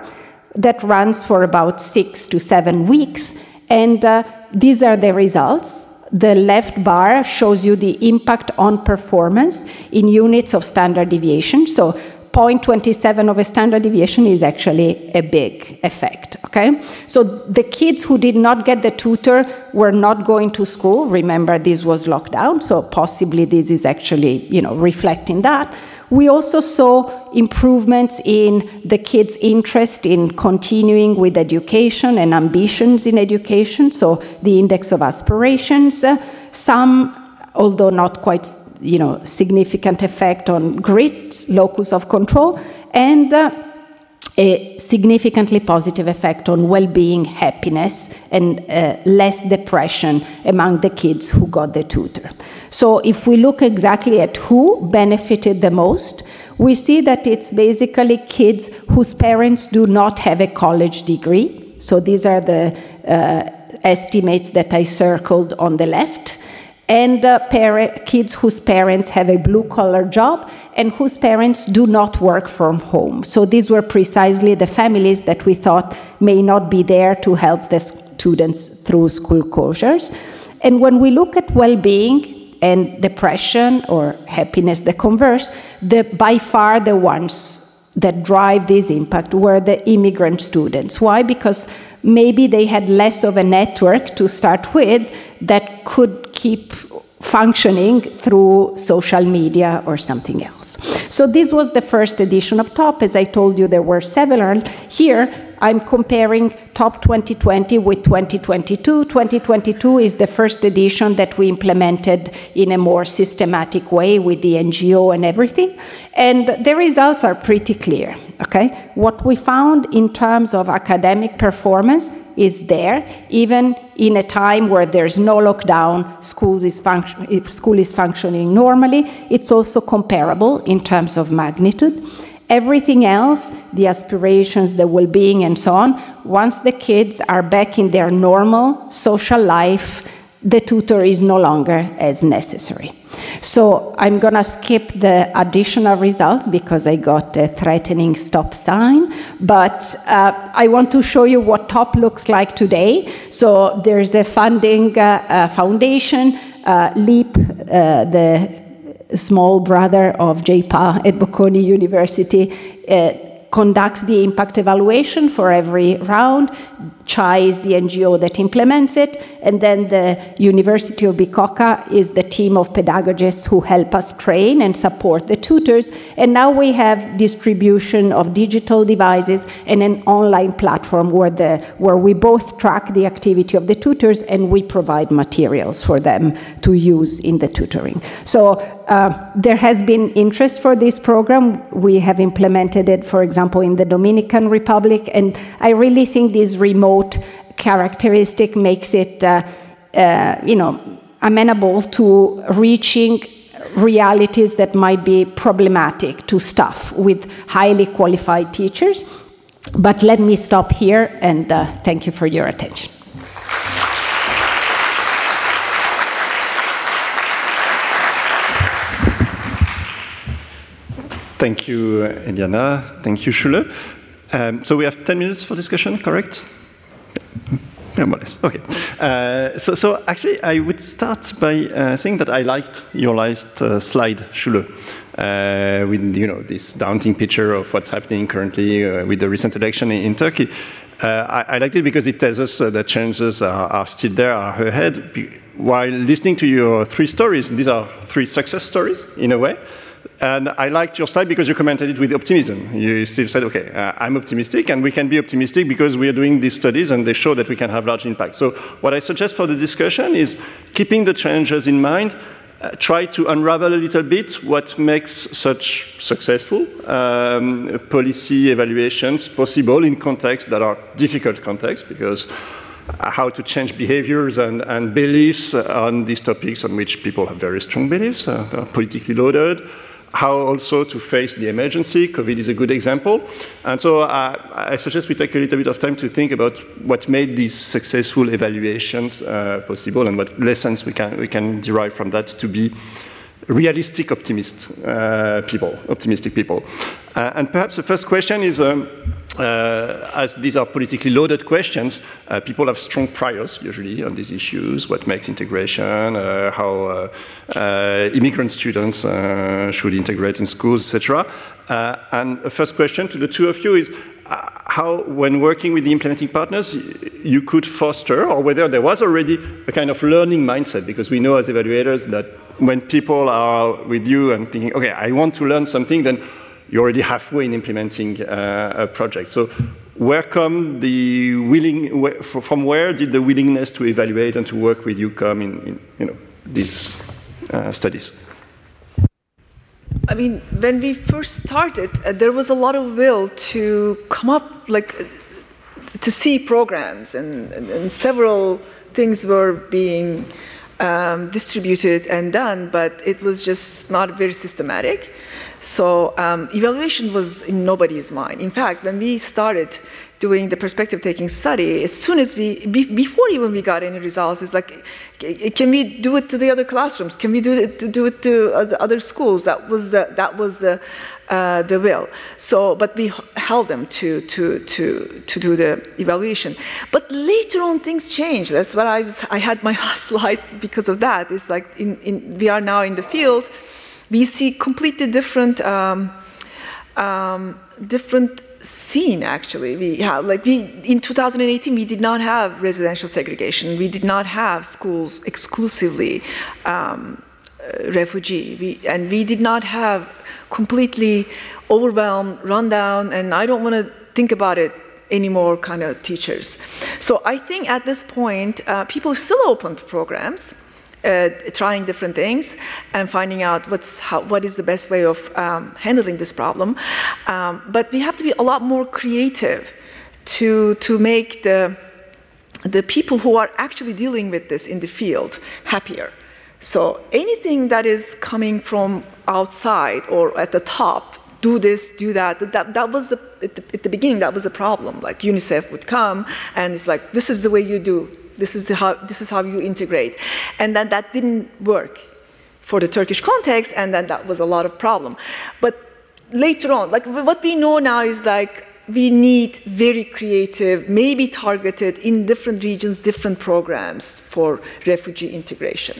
that runs for about six to seven weeks. And uh, these are the results the left bar shows you the impact on performance in units of standard deviation. So 0.27 of a standard deviation is actually a big effect, okay? So the kids who did not get the tutor were not going to school. Remember, this was lockdown, so possibly this is actually, you know, reflecting that. We also saw improvements in the kids' interest in continuing with education and ambitions in education, so the index of aspirations. Some, although not quite you know, significant effect on grit, locus of control, and uh, a significantly positive effect on well-being, happiness, and uh, less depression among the kids who got the tutor. So if we look exactly at who benefited the most, we see that it's basically kids whose parents do not have a college degree. So these are the uh, estimates that I circled on the left and uh, kids whose parents have a blue collar job and whose parents do not work from home. So these were precisely the families that we thought may not be there to help the students through school closures. And when we look at well being and depression or happiness, the converse, the, by far the ones that drive this impact were the immigrant students. Why? Because maybe they had less of a network to start with that could keep functioning through social media or something else. So this was the first edition of TOP. As I told you, there were several. Here, I'm comparing TOP 2020 with 2022. 2022 is the first edition that we implemented in a more systematic way with the NGO and everything. And the results are pretty clear, okay? What we found in terms of academic performance is there, even in a time where there's no lockdown, schools is function, school is functioning normally. It's also comparable in terms of magnitude. Everything else, the aspirations, the well being, and so on, once the kids are back in their normal social life, the tutor is no longer as necessary. So I'm going to skip the additional results because I got a threatening stop sign, but uh, I want to show you what TOP looks like today. So there's a funding uh, uh, foundation, uh, LEAP, uh, the small brother of JPAL at Bocconi University, uh, conducts the impact evaluation for every round. CHAI is the NGO that implements it, and then the University of Bicocca is the team of pedagogists who help us train and support the tutors. And now we have distribution of digital devices and an online platform where, the, where we both track the activity of the tutors and we provide materials for them to use in the tutoring. So uh, there has been interest for this program. We have implemented it, for example, in the Dominican Republic, and I really think this remote characteristic makes it, uh, uh, you know, amenable to reaching realities that might be problematic to staff with highly qualified teachers. But let me stop here and uh, thank you for your attention. Thank you, Eliana. Thank you, Sule. Um, so we have 10 minutes for discussion, correct? Yeah, more or less. Okay. Uh, so, so actually, I would start by uh, saying that I liked your last uh, slide, Sule, uh, with you know this daunting picture of what's happening currently uh, with the recent election in, in Turkey. Uh, I, I, liked it because it tells us that changes are, are, still there, are ahead. While listening to your three stories, these are three success stories in a way. And I liked your slide because you commented it with optimism. You still said, okay, uh, I'm optimistic, and we can be optimistic because we are doing these studies and they show that we can have large impact. So, what I suggest for the discussion is keeping the challenges in mind, uh, try to unravel a little bit what makes such successful um, policy evaluations possible in contexts that are difficult contexts because how to change behaviors and, and, beliefs on these topics on which people have very strong beliefs, uh, politically loaded, how also to face the emergency. COVID is a good example. And so uh, I suggest we take a little bit of time to think about what made these successful evaluations uh, possible and what lessons we can, we can derive from that to be realistic optimist uh, people, optimistic people. Uh, and perhaps the first question is, um, uh, as these are politically loaded questions, uh, people have strong priors usually on these issues what makes integration, uh, how uh, immigrant students should integrate in schools, etc. and a first question to the two of you is how, when working with the implementing partners, you could foster, or whether there was already a kind of learning mindset, because we know as evaluators that when people are with you and thinking, okay, I want to learn something, then you're already halfway in implementing uh, a project. So where come the willing, from where did the willingness to evaluate and to work with you come in, in you know, these uh, studies? I mean, when we first started, uh, there was a lot of will to come up, like, to see programs, and, and, and several things were being um, distributed and done, but it was just not very systematic. So um, evaluation was in nobody's mind. In fact, when we started doing the perspective taking study, as soon as we, be, before even we got any results, it's like, can we do it to the other classrooms? Can we do it to, do it to other schools? That was the, that was the, uh, the will. So, but we held them to, to, to, to do the evaluation. But later on, things changed. That's what I was, I had my last slide because of that. It's like in, in, we are now in the field we see completely different um, um, different scene actually we have like we in 2018 we did not have residential segregation we did not have schools exclusively um, refugee we, and we did not have completely overwhelmed rundown and i don't want to think about it anymore kind of teachers so i think at this point uh, people still open to programs uh, trying different things and finding out what's how, what is the best way of um, handling this problem. Um, but we have to be a lot more creative to to make the the people who are actually dealing with this in the field happier. So anything that is coming from outside or at the top do this, do that. That, that was the at, the, at the beginning, that was a problem. Like UNICEF would come and it's like, this is the way you do this is, the how, this is how you integrate. And then that didn't work for the Turkish context, and then that was a lot of problem. But later on, like what we know now is like we need very creative, maybe targeted in different regions, different programs for refugee integration.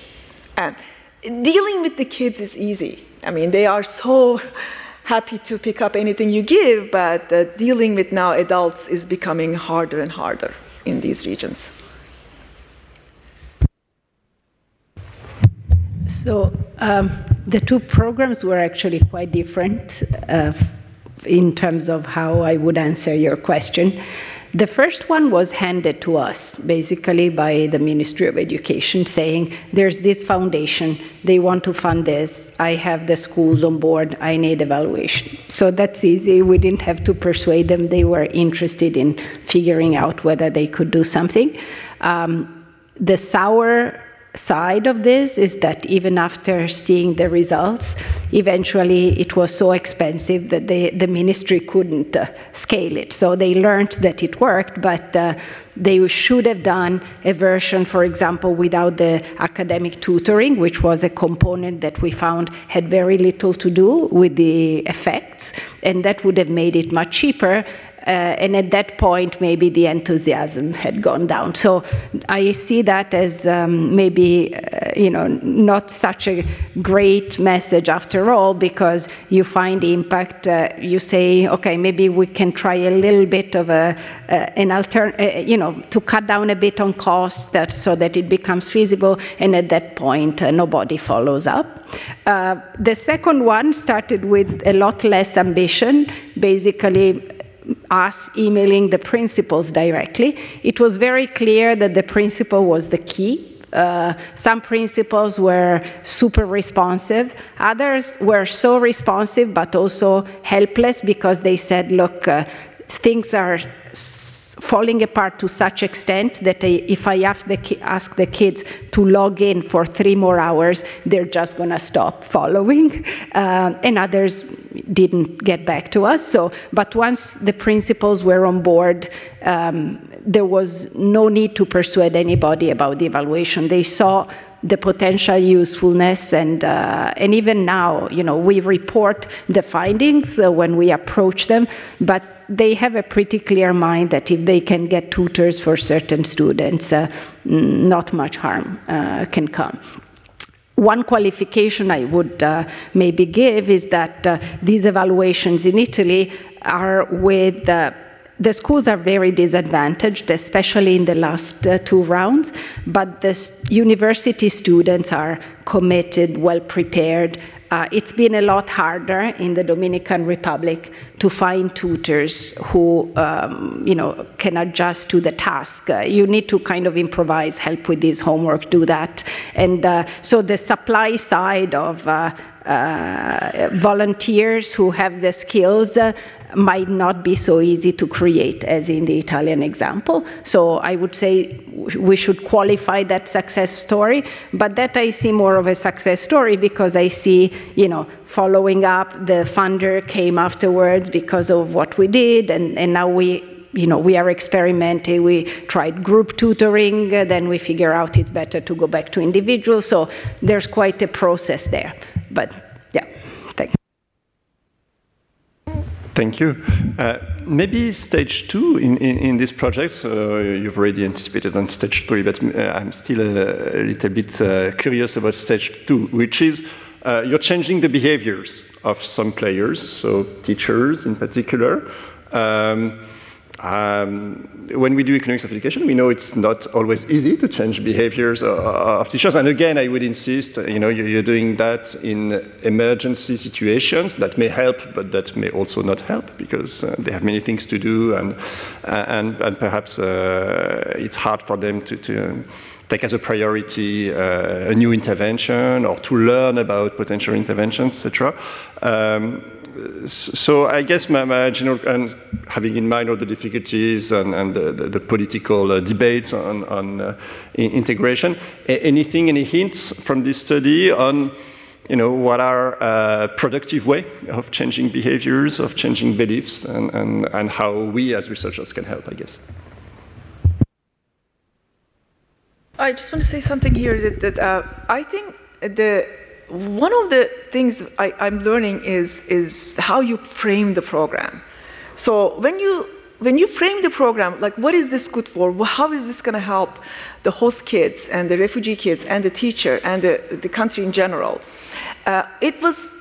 And dealing with the kids is easy. I mean, they are so happy to pick up anything you give, but uh, dealing with now adults is becoming harder and harder in these regions. So um, the two programs were actually quite different uh, in terms of how I would answer your question. The first one was handed to us basically by the Ministry of Education saying, There's this foundation, they want to fund this, I have the schools on board, I need evaluation. So that's easy. We didn't have to persuade them, they were interested in figuring out whether they could do something. Um, the sour side of this is that even after seeing the results, eventually it was so expensive that the, the ministry couldn't uh, scale it. So they learned that it worked, but uh, they should have done a version, for example, without the academic tutoring, which was a component that we found had very little to do with the effects, and that would have made it much cheaper uh, and at that point, maybe the enthusiasm had gone down. So I see that as um, maybe, uh, you know, not such a great message after all, because you find impact. Uh, you say, okay, maybe we can try a little bit of a, uh, an altern, uh, you know, to cut down a bit on costs, that so that it becomes feasible. And at that point, uh, nobody follows up. the second one started with a lot less ambition, basically us emailing the principals directly, it was very clear that the principal was the key. Uh, some principals were super responsive, others were so responsive but also helpless because they said, look, uh, things are falling apart to such extent that if I the, ask the, kids to log in for three more hours, they're just going to stop following. Uh, and others didn't get back to us. So, but once the principals were on board, um, there was no need to persuade anybody about the evaluation. They saw the potential usefulness and uh, and even now you know we report the findings uh, when we approach them but they have a pretty clear mind that if they can get tutors for certain students, uh, not much harm uh, can come. One qualification I would uh, maybe give is that uh, these evaluations in Italy are with uh, the schools are very disadvantaged, especially in the last uh, two rounds, but the university students are committed, well prepared. Uh, it's been a lot harder in the Dominican Republic to find tutors who, um, you know, can adjust to the task. Uh, you need to kind of improvise, help with this homework, do that, and uh, so the supply side of uh, uh, volunteers who have the skills uh, might not be so easy to create as in the Italian example. So I would say we should qualify that success story, but that I see more of a success story because I see, you know, following up, the funder came afterwards because of what we did, and, and now we you know, we are experimenting. We tried group tutoring, then we figure out it's better to go back to individuals. So there's quite a process there. But Thank you. Uh, maybe stage two in, in, in this project, uh, you've already anticipated on stage three, but uh, I'm still a, a little bit uh, curious about stage two, which is uh, you're changing the behaviors of some players, so teachers in particular. Um, um, when we do economics of education, we know it's not always easy to change behaviors of teachers. And again, I would insist, you know, you're doing that in emergency situations that may help, but that may also not help because uh, they have many things to do, and and, and perhaps uh, it's hard for them to. to take as a priority uh, a new intervention or to learn about potential interventions, etc. Um, so I guess my, my, general, and having in mind all the difficulties and, and the, the, the, political uh, debates on, on uh, integration, anything, any hints from this study on, you know, what are uh, productive way of changing behaviors, of changing beliefs, and, and, and how we as researchers can help, I guess. I just want to say something here that, that uh, I think the one of the things I, am learning is, is how you frame the program. So when you when you frame the program, like what is this good for? How is this going to help the host kids and the refugee kids and the teacher and the, the country in general? Uh, it was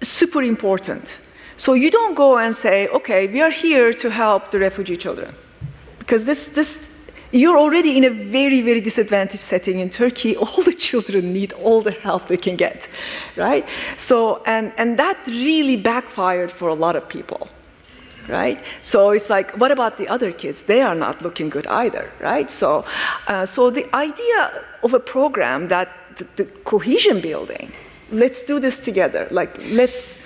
super important. So you don't go and say, okay, we are here to help the refugee children. Because this, this you're already in a very, very disadvantaged setting in Turkey. All the children need all the help they can get, right? So, and, and that really backfired for a lot of people, right? So it's like, what about the other kids? They are not looking good either, right? So, uh, so the idea of a program that the, the cohesion building, let's do this together, like let's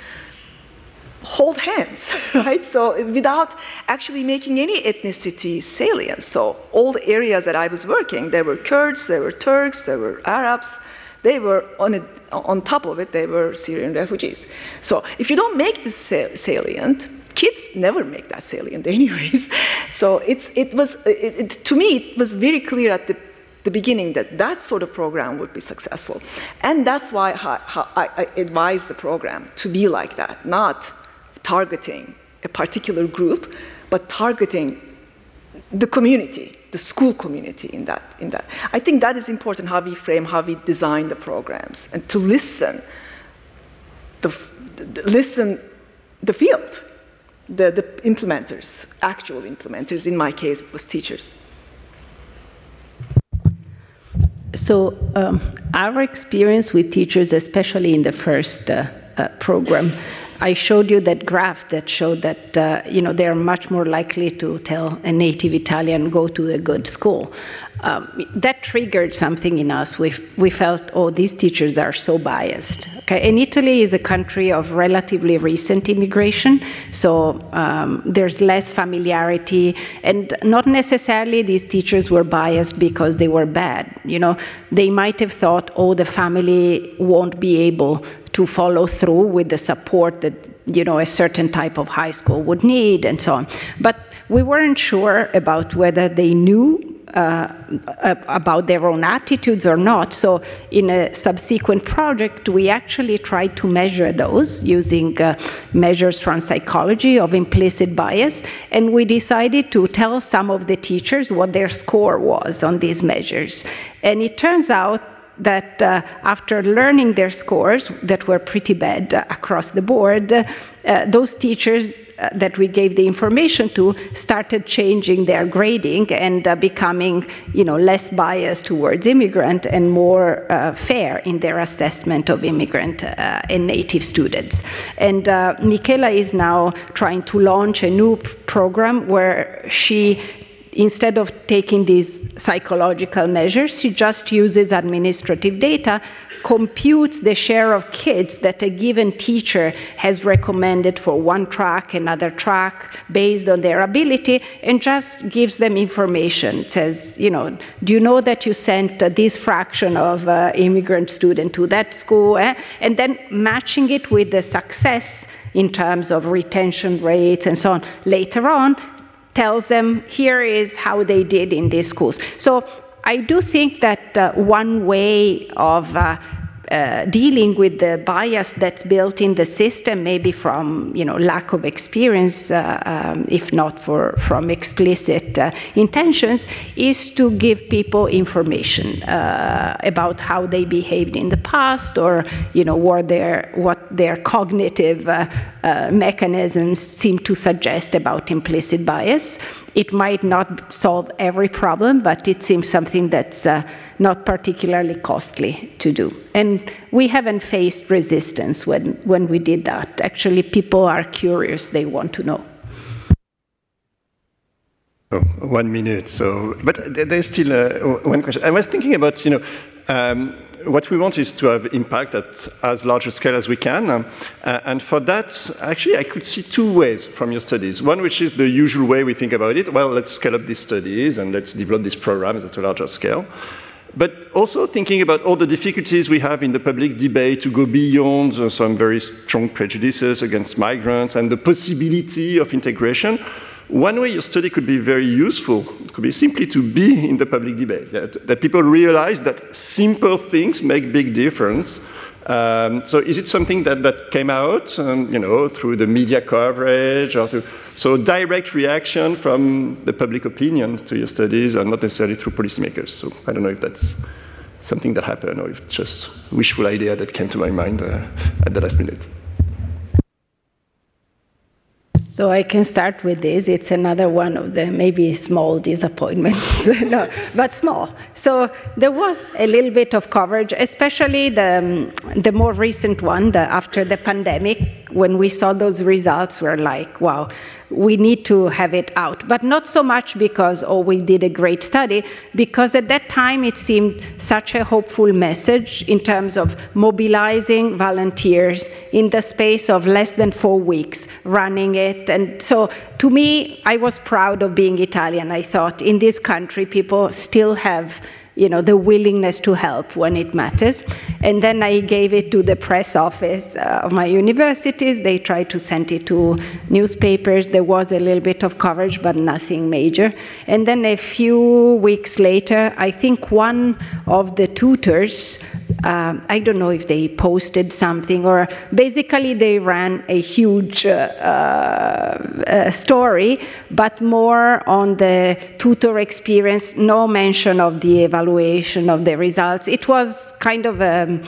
hold hands, right? So without actually making any ethnicity salient. So all the areas that I was working, there were Kurds, there were Turks, there were Arabs. They were on, a, on top of it, they were Syrian refugees. So if you don't make this salient, kids never make that salient anyways. So it's, it was, it, it, to me, it was very clear at the the beginning that that sort of program would be successful. And that's why I, I, I advise the program to be like that, not targeting a particular group, but targeting the community, the school community in that, in that. I think that is important how we frame, how we design the programs, and to listen, the, the listen the field, the, the implementers, actual implementers. In my case, it was teachers. So, um, our experience with teachers, especially in the first uh, uh, program, I showed you that graph that showed that uh, you know they're much more likely to tell a native Italian go to a good school. Um, that triggered something in us. We, we felt, oh, these teachers are so biased. Okay, and Italy is a country of relatively recent immigration, so um, there's less familiarity, and not necessarily these teachers were biased because they were bad. You know, they might have thought, oh, the family won't be able to follow through with the support that you know a certain type of high school would need and so on but we weren't sure about whether they knew uh, about their own attitudes or not. So, in a subsequent project, we actually tried to measure those using uh, measures from psychology of implicit bias, and we decided to tell some of the teachers what their score was on these measures. And it turns out that uh, after learning their scores that were pretty bad uh, across the board, uh, those teachers uh, that we gave the information to started changing their grading and uh, becoming, you know, less biased towards immigrant and more uh, fair in their assessment of immigrant and native students. And Michela is now trying to launch a new program where she instead of taking these psychological measures, she just uses administrative data, computes the share of kids that a given teacher has recommended for one track, another track, based on their ability, and just gives them information. It says, you know, do you know that you sent this fraction of uh, immigrant student to that school? Eh? And then matching it with the success in terms of retention rates and so on later on tells them here is how they did in these schools. So I do think that uh, one way of uh, uh, dealing with the bias that's built in the system, maybe from you know lack of experience, uh, um, if not for from explicit uh, intentions, is to give people information uh, about how they behaved in the past, or you know what their what their cognitive uh, uh, mechanisms seem to suggest about implicit bias. It might not solve every problem, but it seems something that's not particularly costly to do. And we haven't faced resistance when, when we did that. Actually, people are curious, they want to know. Oh, one minute. So, but there's still uh, one question. I was thinking about, you know, um, what we want is to have impact at as large a scale as we can. Uh, and for that, actually, I could see two ways from your studies. One, which is the usual way we think about it. Well, let's scale up these studies and let's develop these programs at a larger scale but also thinking about all the difficulties we have in the public debate to go beyond uh, some very strong prejudices against migrants and the possibility of integration. One way your study could be very useful could be simply to be in the public debate, that, that people realize that simple things make big difference um, so is it something that, that came out, um, you know, through the media coverage or through, so direct reaction from the public opinion to your studies and not necessarily through policymakers. So I don't know if that's something that happened or if just wishful idea that came to my mind uh, at the last minute. So I can start with this. It's another one of the maybe small disappointments, no, but small. So there was a little bit of coverage, especially the, um, the more recent one, the, after the pandemic, when we saw those results, we're like, wow, we need to have it out. But not so much because, oh, we did a great study, because at that time it seemed such a hopeful message in terms of mobilizing volunteers in the space of less than four weeks, running it. And so to me, I was proud of being Italian. I thought in this country, people still have you know, the willingness to help when it matters. And then I gave it to the press office uh, of my universities. They tried to send it to newspapers. There was a little bit of coverage, but nothing major. And then a few weeks later, I think one of the tutors um, I don't know if they posted something or basically they ran a huge uh, uh, story, but more on the tutor experience, no mention of the evaluation of the results. It was kind of um,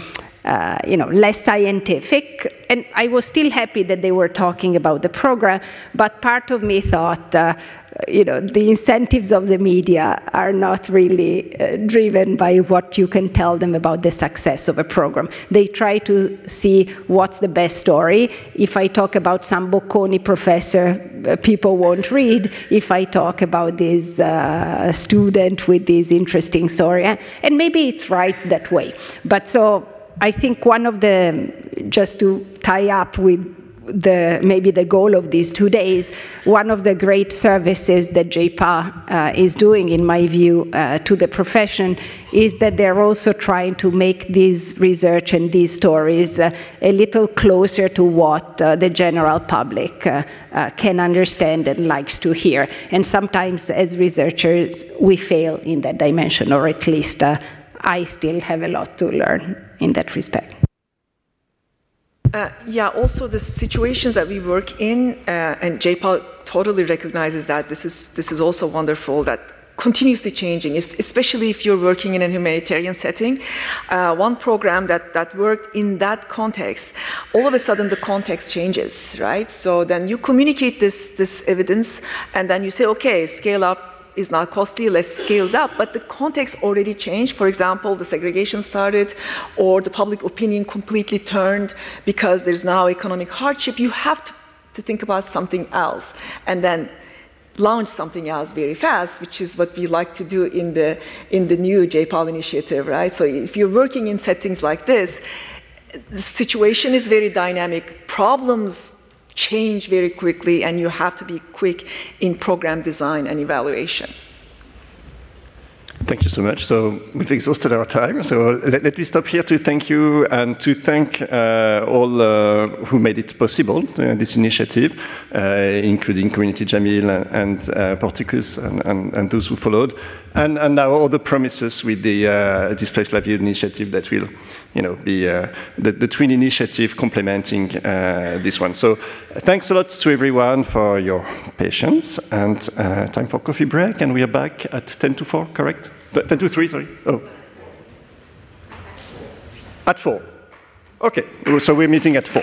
uh, you know, less scientific. And I was still happy that they were talking about the program, but part of me thought, uh, you know, the incentives of the media are not really uh, driven by what you can tell them about the success of a program. They try to see what's the best story. If I talk about some Bocconi professor, uh, people won't read. If I talk about this uh, student with this interesting story, and maybe it's right that way. But so I think one of the, just to tie up with the, maybe the goal of these two days, one of the great services that JPAL uh, is doing, in my view, uh, to the profession is that they're also trying to make this research and these stories uh, a little closer to what uh, the general public uh, uh, can understand and likes to hear. And sometimes, as researchers, we fail in that dimension, or at least I still have a lot to learn in that respect. Uh, yeah, also the situations that we work in, uh, and JPAL totally recognizes that this is this is also wonderful that continuously changing, if, especially if you're working in a humanitarian setting. Uh, one program that, that worked in that context, all of a sudden the context changes, right? So then you communicate this, this evidence and then you say, okay, scale up is not costly, let's scale up. But the context already changed. For example, the segregation started, or the public opinion completely turned because there's now economic hardship. You have to, to think about something else. And then launch something else very fast, which is what we like to do in the in the new JPAL initiative, right? So if you're working in settings like this, the situation is very dynamic. Problems change very quickly, and you have to be quick in program design and evaluation. Thank you so much. So we've exhausted our time. So let, let me stop here to thank you and to thank uh, all uh, who made it possible, uh, this initiative, uh, including Community Jameel and, uh, Porticus and, and, and, those who followed, and, and now all the promises with the uh, Displaced Livelihood initiative that will you know, be uh, the, the, twin initiative complementing uh, this one. So thanks a lot to everyone for your patience and uh, time for coffee break. And we are back at 10 to 4, correct? 10 to 3, sorry. Oh. At 4. Okay, so we're meeting at 4.